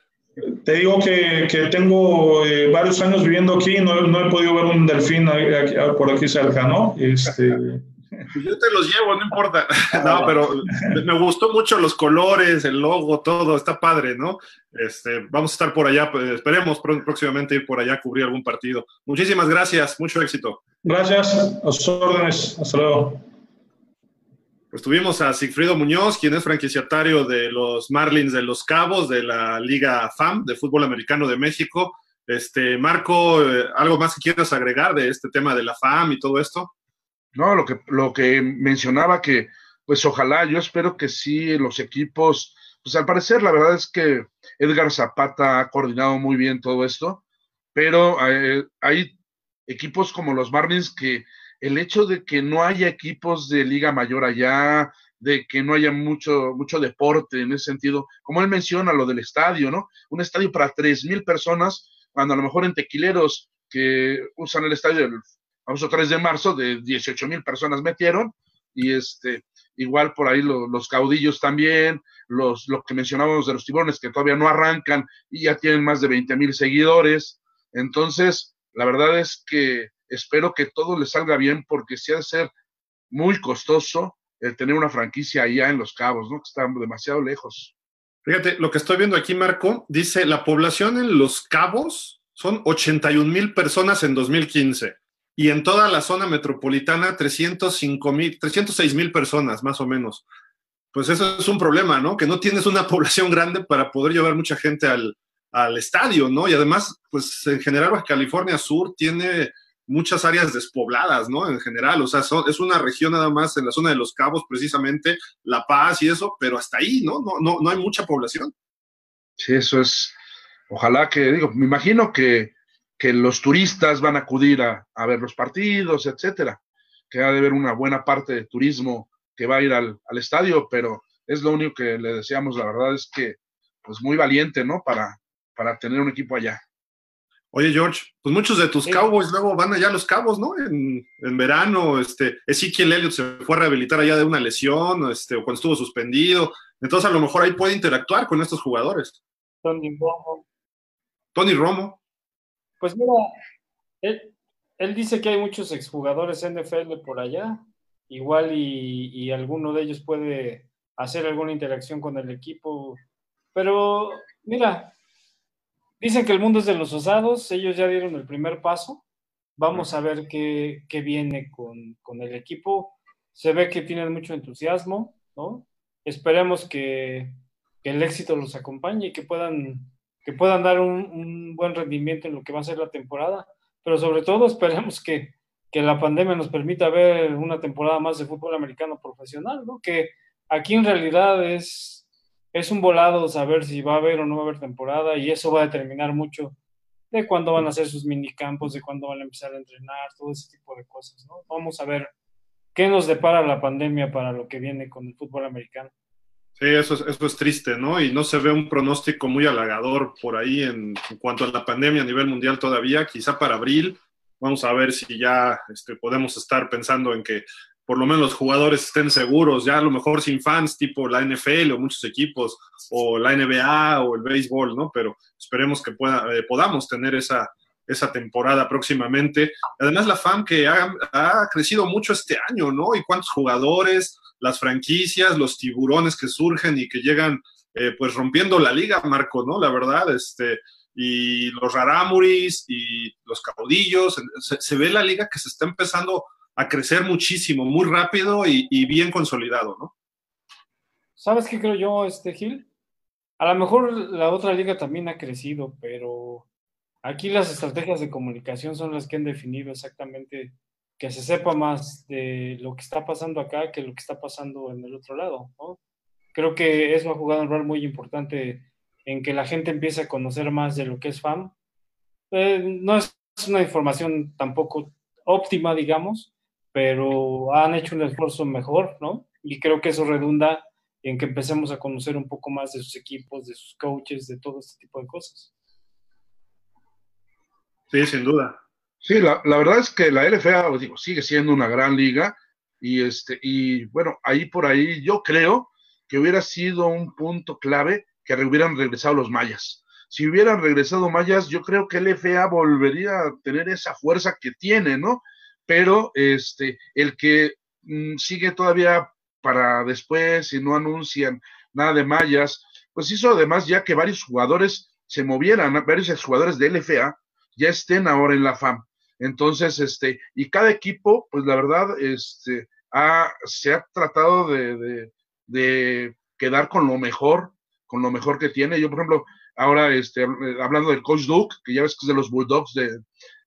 Te digo que, que tengo eh, varios años viviendo aquí y no, no, he podido ver un delfín por aquí cerca, ¿no? Este, Yo te los llevo, no importa. No, pero me gustó mucho los colores, el logo, todo, está padre, ¿no? Este, vamos a estar por allá, pues, esperemos próximamente ir por allá a cubrir algún partido. Muchísimas gracias, mucho éxito. Gracias, a sus órdenes, hasta luego. Pues tuvimos a Sigfrido Muñoz, quien es franquiciatario de los Marlins de Los Cabos, de la Liga FAM, de Fútbol Americano de México. Este, Marco, eh, ¿algo más que quieras agregar de este tema de la FAM y todo esto? No, lo que, lo que mencionaba que, pues ojalá, yo espero que sí los equipos, pues al parecer la verdad es que Edgar Zapata ha coordinado muy bien todo esto, pero eh, hay equipos como los Marlins que el hecho de que no haya equipos de liga mayor allá, de que no haya mucho, mucho deporte en ese sentido, como él menciona lo del estadio, ¿no? Un estadio para tres mil personas, cuando a lo mejor en tequileros que usan el estadio del famoso 3 de marzo, de 18 mil personas metieron, y este, igual por ahí los caudillos también, los, lo que mencionábamos de los tiburones que todavía no arrancan y ya tienen más de 20 mil seguidores. Entonces, la verdad es que espero que todo les salga bien porque si ha de ser muy costoso el tener una franquicia allá en Los Cabos, ¿no? Que están demasiado lejos. Fíjate, lo que estoy viendo aquí, Marco, dice la población en Los Cabos son 81 mil personas en 2015 y en toda la zona metropolitana 305 mil, 306 mil personas más o menos. pues eso es un problema, ¿no? Que no tienes una población grande para poder llevar mucha gente al, al estadio, ¿no? Y además, pues en general California Sur tiene muchas áreas despobladas, ¿no? En general, o sea, es una región nada más en la zona de Los Cabos, precisamente, La Paz y eso, pero hasta ahí, ¿no? No, no, no hay mucha población. Sí, eso es, ojalá que, digo, me imagino que, que los turistas van a acudir a, a, ver los partidos, etcétera, que ha de haber una buena parte de turismo que va a ir al, al estadio, pero es lo único que le deseamos, la verdad es que, pues muy valiente, ¿no? Para, para tener un equipo allá. Oye, George, pues muchos de tus Cowboys luego van allá a los Cabos, ¿no? En, en verano, este, Ezequiel Elliott se fue a rehabilitar allá de una lesión, este, o cuando estuvo suspendido. Entonces, a lo mejor ahí puede interactuar con estos jugadores. Tony Romo. Tony Romo. Pues mira, él, él dice que hay muchos exjugadores NFL por allá. Igual y, y alguno de ellos puede hacer alguna interacción con el equipo. Pero, mira, Dicen que el mundo es de los osados, ellos ya dieron el primer paso. Vamos a ver qué, qué viene con, con, el equipo. Se ve que tienen mucho entusiasmo, ¿no? Esperemos que, que el éxito los acompañe y que puedan, que puedan dar un, buen rendimiento en lo que va a ser la temporada. Pero sobre todo esperemos que, que la pandemia nos permita ver una temporada más de fútbol americano profesional, ¿no? Que aquí en realidad es es un volado saber si va a haber o no va a haber temporada y eso va a determinar mucho de cuándo van a hacer sus minicampos, de cuándo van a empezar a entrenar, todo ese tipo de cosas, ¿no? Vamos a ver qué nos depara la pandemia para lo que viene con el fútbol americano. Sí, eso es, triste, ¿no? Y no se ve un pronóstico muy halagador por ahí en, cuanto a la pandemia a nivel mundial todavía, quizá para abril. Vamos a ver si ya este, podemos estar pensando en que por lo menos los jugadores estén seguros, ya a lo mejor sin fans, tipo la NFL o muchos equipos, o la NBA o el béisbol, ¿no? Pero esperemos que eh, podamos tener esa, temporada próximamente. Además, la FAM que ha, crecido mucho este año, ¿no? Y cuántos jugadores, las franquicias, los tiburones que surgen y que llegan, eh, pues rompiendo la liga, Marco, ¿no? La verdad, este, y los rarámuris y los caudillos, se, se ve la liga que se está empezando a crecer muchísimo, muy rápido y, y, bien consolidado, ¿no? ¿Sabes qué creo yo, este Gil? A lo mejor la otra liga también ha crecido, pero aquí las estrategias de comunicación son las que han definido exactamente que se sepa más de lo que está pasando acá que lo que está pasando en el otro lado, ¿no? Creo que eso ha jugado un rol muy importante en que la gente empiece a conocer más de lo que es FAM. Eh, no es una información tampoco óptima, digamos, pero han hecho un esfuerzo mejor, ¿no? Y creo que eso redunda en que empecemos a conocer un poco más de sus equipos, de sus coaches, de todo este tipo de cosas. Sí, sin duda. Sí, la, la verdad es que la LFA, digo, sigue siendo una gran liga y este y bueno, ahí por ahí yo creo que hubiera sido un punto clave que hubieran regresado los mayas. Si hubieran regresado mayas, yo creo que LFA volvería a tener esa fuerza que tiene, ¿no? pero este, el que mmm, sigue todavía para después y no anuncian nada de mayas, pues hizo además ya que varios jugadores se movieran, varios jugadores de LFA ya estén ahora en la FAM. Entonces, este, y cada equipo, pues la verdad, este, ha, se ha tratado de, de, de, quedar con lo mejor, con lo mejor que tiene. Yo, por ejemplo, ahora, este, hablando del coach Duke, que ya ves que es de los Bulldogs de,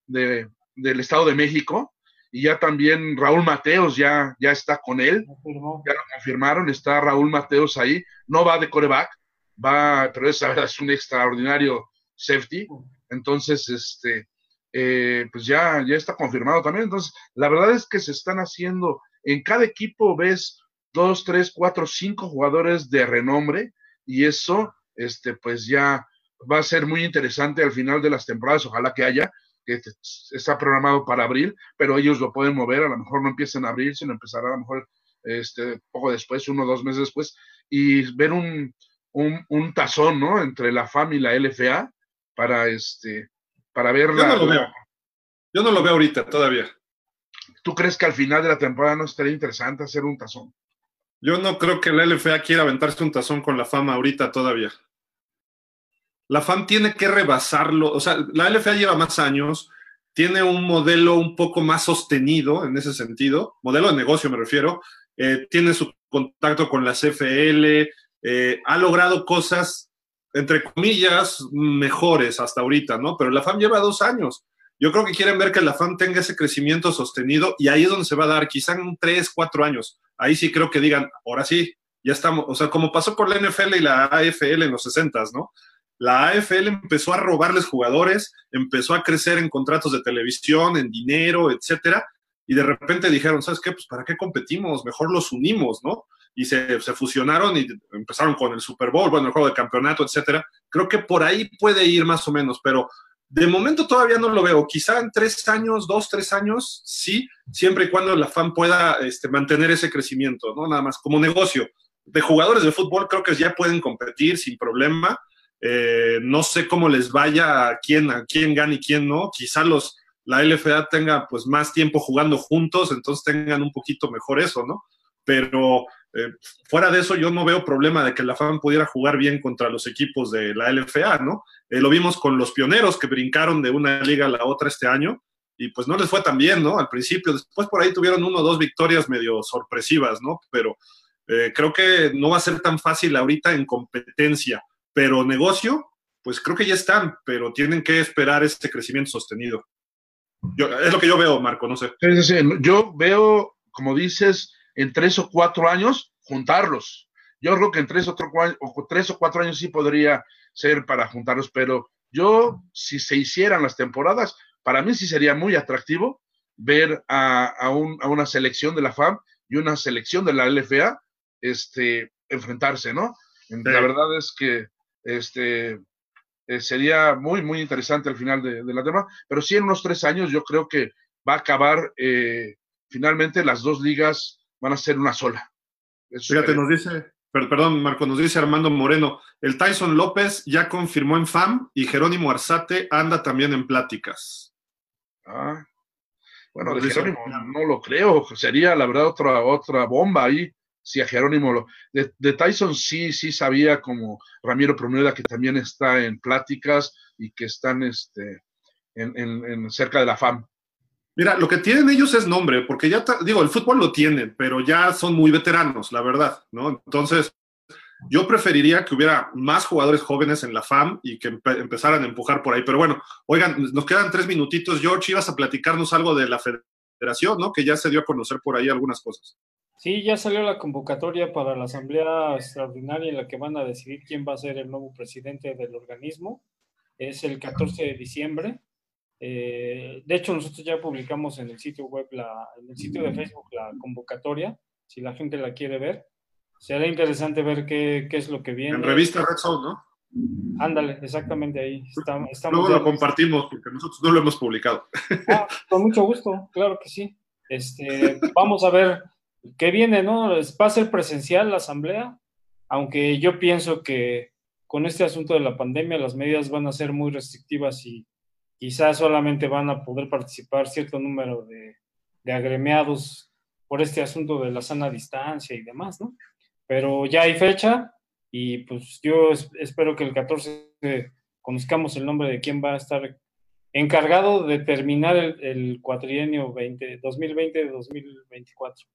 de, del Estado de México, y ya también Raúl Mateos ya, ya está con él, ya lo confirmaron, está Raúl Mateos ahí, no va de coreback, va, pero es, es un extraordinario safety, entonces, este, eh, pues ya, ya está confirmado también, entonces, la verdad es que se están haciendo, en cada equipo ves dos, tres, cuatro, cinco jugadores de renombre, y eso, este, pues ya va a ser muy interesante al final de las temporadas, ojalá que haya, que está programado para abril, pero ellos lo pueden mover, a lo mejor no empiezan a abril, sino empezará a lo mejor este, poco después, uno o dos meses después, y ver un, un, un, tazón, ¿no? Entre la FAM y la LFA para, este, para ver Yo no lo veo. Yo no lo veo ahorita todavía. ¿Tú crees que al final de la temporada no estaría interesante hacer un tazón? Yo no creo que la LFA quiera aventarse un tazón con la fama ahorita todavía la FAM tiene que rebasarlo, o sea, la LFA lleva más años, tiene un modelo un poco más sostenido en ese sentido, modelo de negocio me refiero, eh, tiene su contacto con la CFL, eh, ha logrado cosas, entre comillas, mejores hasta ahorita, ¿no? Pero la FAM lleva dos años. Yo creo que quieren ver que la FAM tenga ese crecimiento sostenido y ahí es donde se va a dar, quizá en tres, cuatro años. Ahí sí creo que digan, ahora sí, ya estamos, o sea, como pasó con la NFL y la AFL en los 60, ¿no? La AFL empezó a robarles jugadores, empezó a crecer en contratos de televisión, en dinero, etcétera, y de repente dijeron, ¿sabes qué? Pues ¿para qué competimos? Mejor los unimos, ¿no? Y se, se fusionaron y empezaron con el Super Bowl, bueno, el juego de campeonato, etcétera. Creo que por ahí puede ir más o menos, pero de momento todavía no lo veo. Quizá en tres años, dos, tres años, sí, siempre y cuando la FAN pueda este, mantener ese crecimiento, ¿no? Nada más como negocio. De jugadores de fútbol creo que ya pueden competir sin problema. Eh, no sé cómo les vaya a quién, a quién gane y quién no. Quizá los, la LFA tenga pues más tiempo jugando juntos, entonces tengan un poquito mejor eso, ¿no? Pero eh, fuera de eso, yo no veo problema de que la FAM pudiera jugar bien contra los equipos de la LFA, ¿no? Eh, lo vimos con los pioneros que brincaron de una liga a la otra este año y pues no les fue tan bien, ¿no? Al principio, después por ahí tuvieron uno o dos victorias medio sorpresivas, ¿no? Pero eh, creo que no va a ser tan fácil ahorita en competencia, pero negocio, pues creo que ya están, pero tienen que esperar este crecimiento sostenido. Yo, es lo que yo veo, Marco, no sé. Yo veo, como dices, en tres o cuatro años juntarlos. Yo creo que en tres o, o tres o cuatro años sí podría ser para juntarlos, pero yo, si se hicieran las temporadas, para mí sí sería muy atractivo ver a, a, un, a una selección de la FAM y una selección de la LFA este, enfrentarse, ¿no? La verdad es que este, eh, sería muy, muy interesante al final de, la tema, pero sí en unos tres años yo creo que va a acabar, eh, finalmente las dos ligas van a ser una sola. Fíjate, nos dice, perdón, Marco, nos dice Armando Moreno, el Tyson López ya confirmó en FAM y Jerónimo Arzate anda también en pláticas. Ah, bueno, de Jerónimo no lo creo, sería la verdad otra, otra bomba ahí si a Jerónimo lo, de, Tyson sí, sí sabía como Ramiro Promueda que también está en pláticas y que están este, en, cerca de la FAM. Mira, lo que tienen ellos es nombre, porque ya, digo, el fútbol lo tienen, pero ya son muy veteranos, la verdad, ¿no? Entonces, yo preferiría que hubiera más jugadores jóvenes en la FAM y que empezaran a empujar por ahí. Pero bueno, oigan, nos quedan tres minutitos. George, ibas a platicarnos algo de la federación, ¿no? Que ya se dio a conocer por ahí algunas cosas. Sí, ya salió la convocatoria para la asamblea extraordinaria en la que van a decidir quién va a ser el nuevo presidente del organismo. Es el 14 de diciembre. Eh, de hecho, nosotros ya publicamos en el sitio web, la, en el sitio de Facebook, la convocatoria, si la gente la quiere ver. Será interesante ver qué, qué es lo que viene. En revista Red Zone, ¿no? Ándale, exactamente ahí. Estamos, Luego lo compartimos porque nosotros no lo hemos publicado. Ah, con mucho gusto, claro que sí. Este, vamos a ver ¿Qué viene, no? Va a ser presencial la asamblea, aunque yo pienso que con este asunto de la pandemia las medidas van a ser muy restrictivas y quizás solamente van a poder participar cierto número de, agremiados por este asunto de la sana distancia y demás, ¿no? Pero ya hay fecha y pues yo espero que el 14 conozcamos el nombre de quién va a estar encargado de terminar el, el cuatrienio 2020-2024.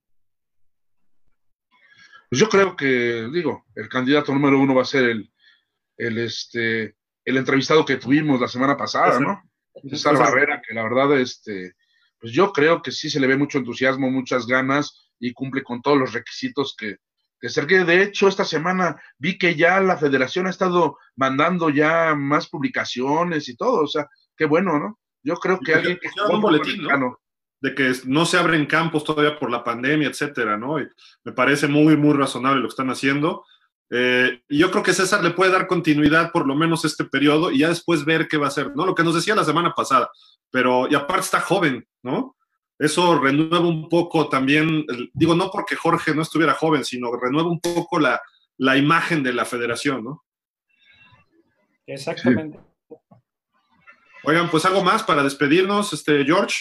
Pues yo creo que, digo, el candidato número uno va a ser el, el, este, el entrevistado que tuvimos la semana pasada, ¿no? César Barrera, que la verdad, este, pues yo creo que sí se le ve mucho entusiasmo, muchas ganas y cumple con todos los requisitos que, que se De hecho, esta semana vi que ya la federación ha estado mandando ya más publicaciones y todo, o sea, qué bueno, ¿no? Yo creo que alguien que... Un boletín, ¿no? de que no se abren campos todavía por la pandemia, etcétera, ¿no? Y me parece muy, muy razonable lo que están haciendo. Eh, y yo creo que César le puede dar continuidad por lo menos este periodo y ya después ver qué va a hacer, ¿no? Lo que nos decía la semana pasada, pero y aparte está joven, ¿no? Eso renueva un poco también, digo, no porque Jorge no estuviera joven, sino renueva un poco la, la imagen de la federación, ¿no? Exactamente. Oigan, pues algo más para despedirnos, este, George.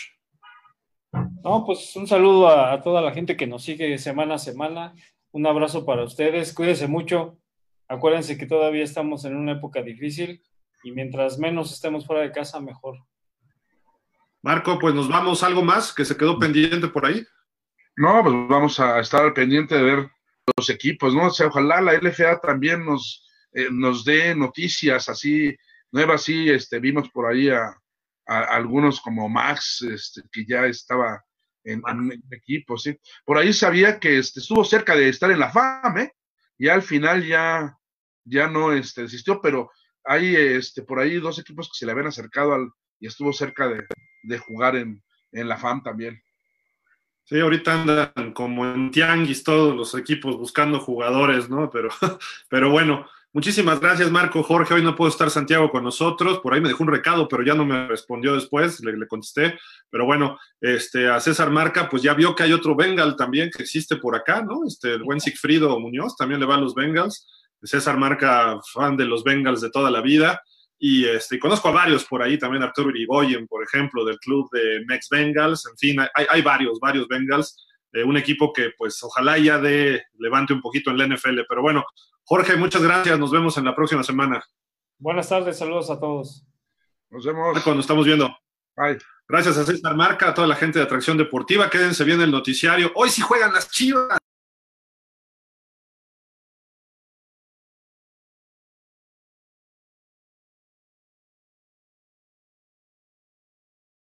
No, pues un saludo a, toda la gente que nos sigue semana a semana. Un abrazo para ustedes. Cuídense mucho. Acuérdense que todavía estamos en una época difícil y mientras menos estemos fuera de casa, mejor. Marco, pues nos vamos. ¿Algo más que se quedó pendiente por ahí? No, pues vamos a estar al pendiente de ver los equipos, ¿no? O sea, ojalá la LFA también nos, eh, nos dé noticias así nuevas, sí, este, vimos por ahí a, algunos como Max, este, que ya estaba en, en, equipo, sí. Por ahí sabía que este, estuvo cerca de estar en la FAM, ¿eh? Y al final ya, ya no este, desistió, pero hay este, por ahí dos equipos que se le habían acercado al, y estuvo cerca de, de jugar en, en la FAM también. Sí, ahorita andan como en tianguis todos los equipos buscando jugadores, ¿no? Pero, pero bueno, muchísimas gracias Marco, Jorge. Hoy no puedo estar Santiago con nosotros. Por ahí me dejó un recado, pero ya no me respondió después, le, le contesté. Pero bueno, este, a César Marca, pues ya vio que hay otro Bengal también que existe por acá, ¿no? Este, el buen Sigfrido Muñoz también le va a los Bengals. César Marca, fan de los Bengals de toda la vida. Y este, conozco a varios por ahí, también Arturo Irigoyen, por ejemplo, del club de Mex Bengals. En fin, hay, hay varios, varios Bengals. Eh, un equipo que, pues, ojalá ya de levante un poquito en la NFL. Pero bueno, Jorge, muchas gracias. Nos vemos en la próxima semana. Buenas tardes, saludos a todos. Nos vemos. Cuando estamos viendo. Bye. Gracias a César Marca, a toda la gente de Atracción Deportiva. Quédense bien el noticiario. Hoy sí juegan las chivas.